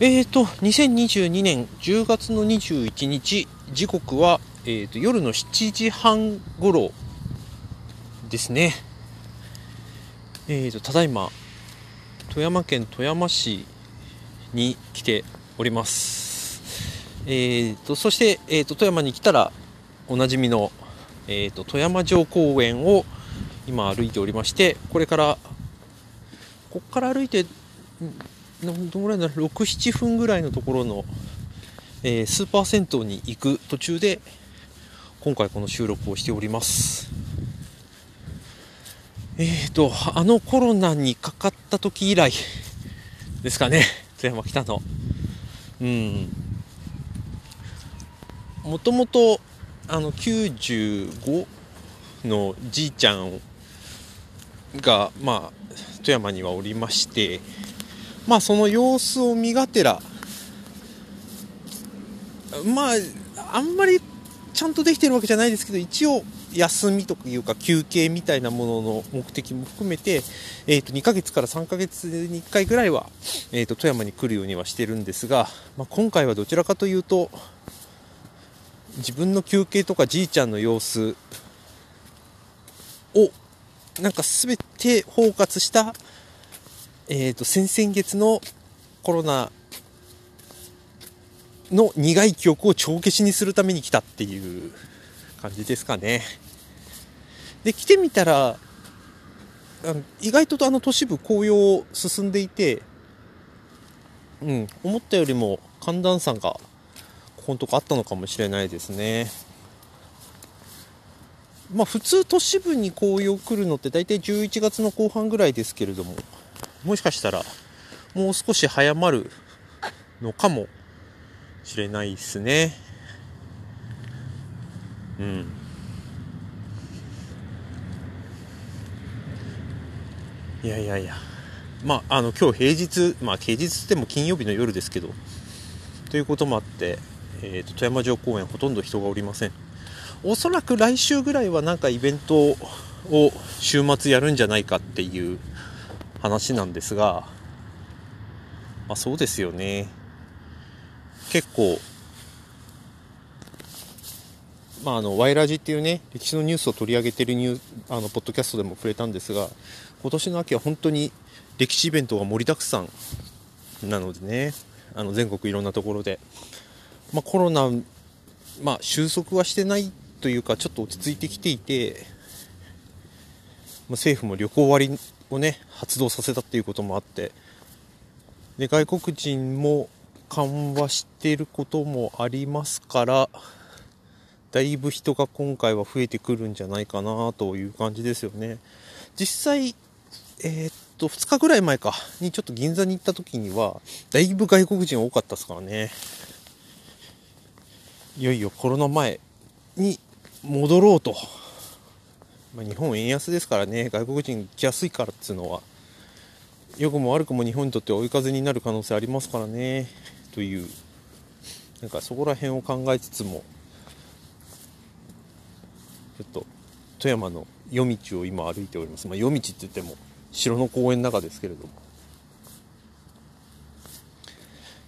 えーと、2022年10月の21日、時刻は、えーと、夜の7時半頃ですね。えーと、ただいま、富山県富山市に来ております。えーと、そして、えーと、富山に来たら、おなじみの、えーと、富山城公園を今歩いておりまして、これから、ここから歩いて、どのぐらいだろう。67分ぐらいのところの、えー、スーパー銭湯に行く途中で今回この収録をしております。えーとあのコロナにかかった時以来ですかね。富山来たの。うん。もともとあの95のじいちゃんがまあ富山にはおりましてまあその様子を見がてらまああんまりちゃんとできてるわけじゃないですけど一応休みというか休憩みたいなものの目的も含めて、えー、と2ヶ月から3ヶ月に1回ぐらいは、えー、と富山に来るようにはしてるんですが、まあ、今回はどちらかというと自分の休憩とかじいちゃんの様子をなんか全て包括したえーと、先々月のコロナの苦い記憶を帳消しにするために来たっていう感じですかね。で、来てみたら、意外とあの都市部紅葉進んでいて、うん、思ったよりも寒暖差がここのとこあったのかもしれないですね。まあ普通都市部に紅葉来るのって大体11月の後半ぐらいですけれども、もしかしたらもう少し早まるのかもしれないですね。うん。いやいやいや。まあ、あの、今日平日、まあ、平日っても金曜日の夜ですけど、ということもあって、えっ、ー、と、富山城公園ほとんど人がおりません。おそらく来週ぐらいはなんかイベントを週末やるんじゃないかっていう話なんですが、まあそうですよね。結構、まあ、あの、ワイラジっていうね、歴史のニュースを取り上げてるニュー、あの、ポッドキャストでも触れたんですが、今年の秋は本当に歴史イベントが盛りだくさんなのでね、あの、全国いろんなところで、まあ、コロナ、まあ、収束はしてないというか、ちょっと落ち着いてきていて、まあ、政府も旅行割をね発動させたっていうこともあってで外国人も緩和していることもありますからだいぶ人が今回は増えてくるんじゃないかなという感じですよね。実際えー、っと2日ぐらい前かにちょっと銀座に行った時にはだいぶ外国人多かったですからね。いよいよコロナ前に戻ろうと。まあ、日本円安ですからね外国人来やすいからっつうのは良くも悪くも日本にとって追い風になる可能性ありますからねというなんかそこら辺を考えつつもちょっと富山の夜道を今歩いております、まあ、夜道って言っても城の公園の中ですけれども。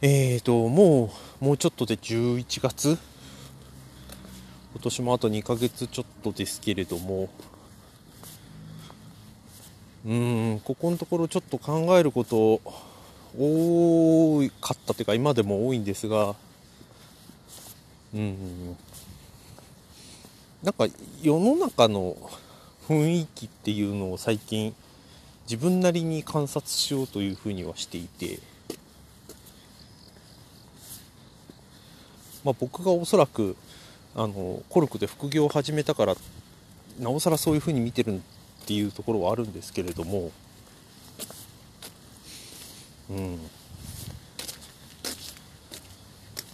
えーともうもうちょっとで11月今年もあと2ヶ月ちょっとですけれども。うんここのところちょっと考えること多かったというか今でも多いんですが。うん。なんか世の中の雰囲気っていうのを最近自分なりに観察しようというふうにはしていて、まあ、僕がおそらくあのコルクで副業を始めたからなおさらそういうふうに見てるっていうところはあるんですけれどもうん。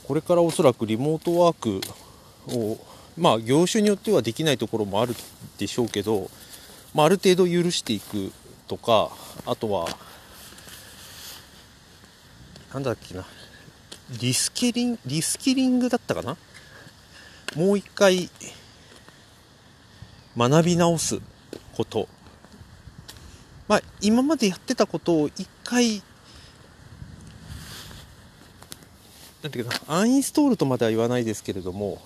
これからおそらくリモートワークをまあ業種によってはできないところもあるでしょうけど、まあ、ある程度許していくとかあとはなんだっけなリスキリンリスキリングだったかな？もう一回学び直すこと。まあ、今までやってたことを一回なんていうかアンインストールとまでは言わないですけれども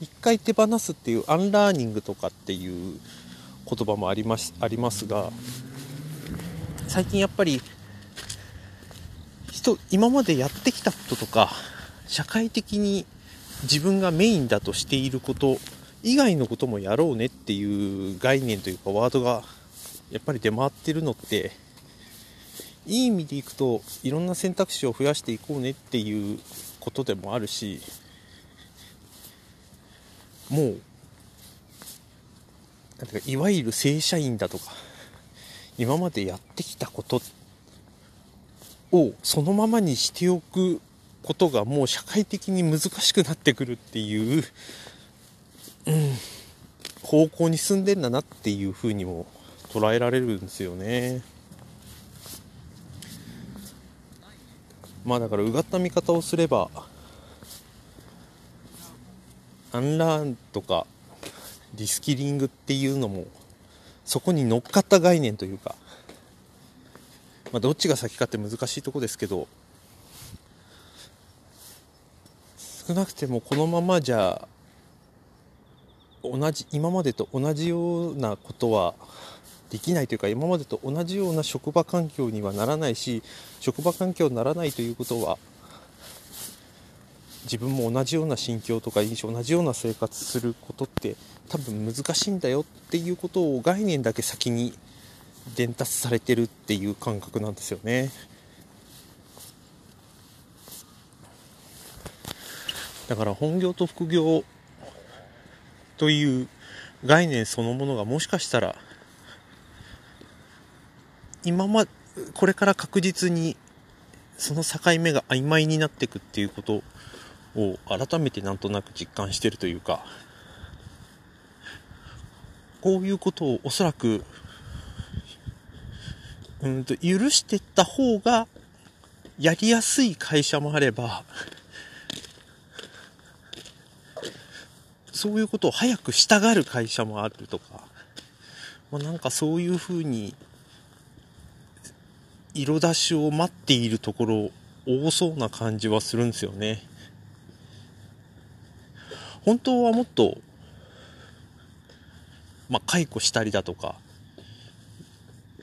一回手放すっていう unlearning とかっていう言葉もありますありますが最近やっぱり人今までやってきたこととか社会的に自分がメインだとしていること以外のこともやろうねっていう概念というかワードがやっぱり出回ってるのっていい意味でいくといろんな選択肢を増やしていこうねっていうことでもあるしもうなんていうかいわゆる正社員だとか今までやってきたことをそのままにしておくことがもう社会的に難しくなってくるっていう、うん、方向に進んでんだなっていうふうにも捉えられるんですよね。まあだからうがった見方をすればアンラーンとかリスキリングっていうのもそこに乗っかった概念というか、まあ、どっちが先かって難しいとこですけど少なくてもこのままじゃ同じ今までと同じようなことはできないというか今までと同じような職場環境にはならないし職場環境にならないということは自分も同じような心境とか印象同じような生活することって多分難しいんだよっていうことを概念だけ先に伝達されてるっていう感覚なんですよね。だから本業と副業という概念そのものがもしかしたら今まこれから確実にその境目が曖昧になっていくっていうことを改めてなんとなく実感してるというかこういうことをおそらくうんと許してった方がやりやすい会社もあればそういうことを早くしたがる会社もあるとか、まあ、なんかそういうふうに色出しを待っているところ多そうな感じはするんですよね。本当はもっと、まあ、解雇したりだとか、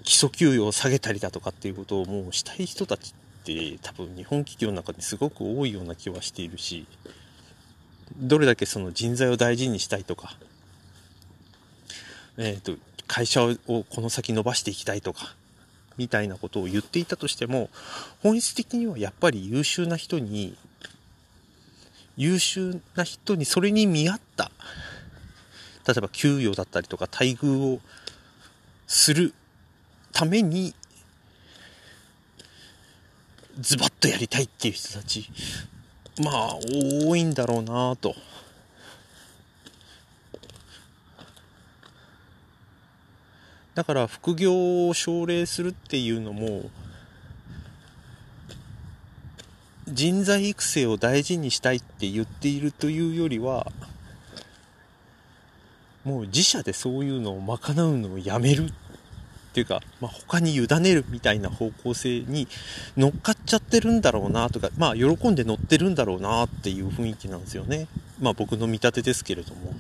基礎給与を下げたりだとかっていうことをもうしたい人たちって多分日本企業の中にすごく多いような気はしているし、どれだけその人材を大事にしたいとか、えっ、と、会社をこの先伸ばしていきたいとか、みたいなことを言っていたとしても、本質的にはやっぱり優秀な人に、優秀な人にそれに見合った、例えば給与だったりとか待遇をするために、ズバッとやりたいっていう人たち、まあ、多いんだろうなと。だから副業を奨励するっていうのも人材育成を大事にしたいって言っているというよりはもう自社でそういうのを賄うのをやめるっていうか、まあ、他に委ねるみたいな方向性に乗っかっちゃってるんだろうなとかまあ喜んで乗ってるんだろうなっていう雰囲気なんですよねまあ僕の見立てですけれども。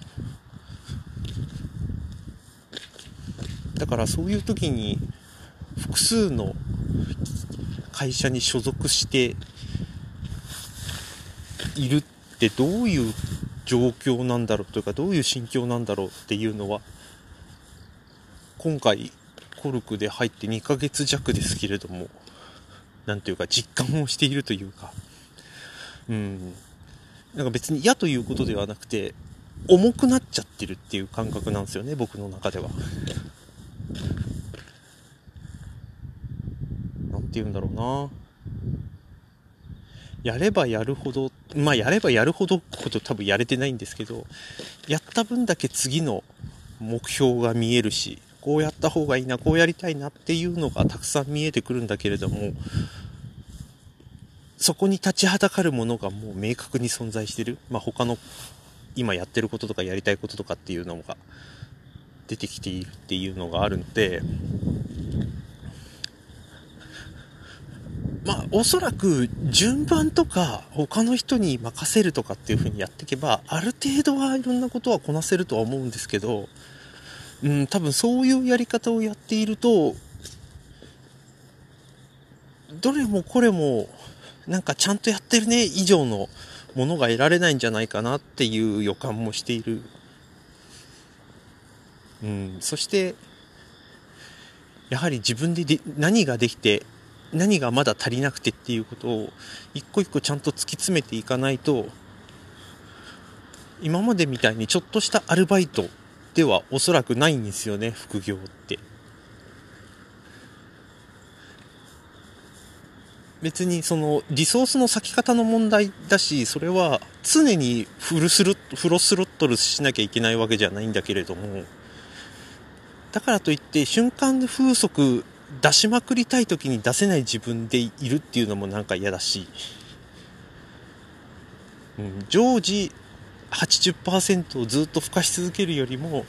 だからそういう時に複数の会社に所属しているってどういう状況なんだろうというかどういう心境なんだろうっていうのは今回コルクで入って2ヶ月弱ですけれども何ていうか実感をしているというか。うん。なんか別に嫌ということではなくて重くなっちゃってるっていう感覚なんですよね僕の中では。なんて言うんだろうな。やればやるほど、まあやればやるほどこと多分やれてないんですけど、やった分だけ次の目標が見えるし、こうやった方がいいな、こうやりたいなっていうのがたくさん見えてくるんだけれども、そこに立ちはだかるものがもう明確に存在してる。まあ他の今やってることとかやりたいこととかっていうのが出てきているっていうのがあるので、まあ、おそらく順番とか他の人に任せるとかっていう風にやっていけば、ある程度はいろんなことはこなせるとは思うんですけど、うん、多分そういうやり方をやっていると、どれもこれも、なんかちゃんとやってるね以上のものが得られないんじゃないかなっていう予感もしている。うん、そして、やはり自分でで何ができて何がまだ足りなくてっていうことを一個一個ちゃんと突き詰めていかないと今までみたいにちょっとしたアルバイトではおそらくないんですよね副業って。別にそのリソースの割き方の問題だしそれは常にフルスルフロスロットルしなきゃいけないわけじゃないんだけれども。だからといって瞬間風速出しまくりたい時に出せない自分でいるっていうのもなんか嫌だし、うん、常時80%をずっと付加し続けるよりも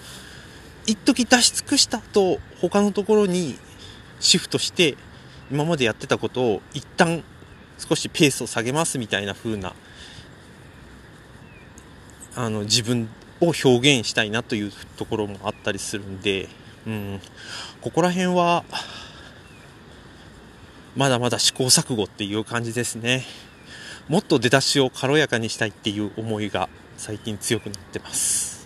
一時出し尽くした後他のところにシフトして今までやってたことを一旦少しペースを下げますみたいな風なあの自分を表現したいなというところもあったりするんで、うん、ここら辺はまだまだ試行錯誤っていう感じですね。もっと出だしを軽やかにしたいっていう思いが最近強くなってます。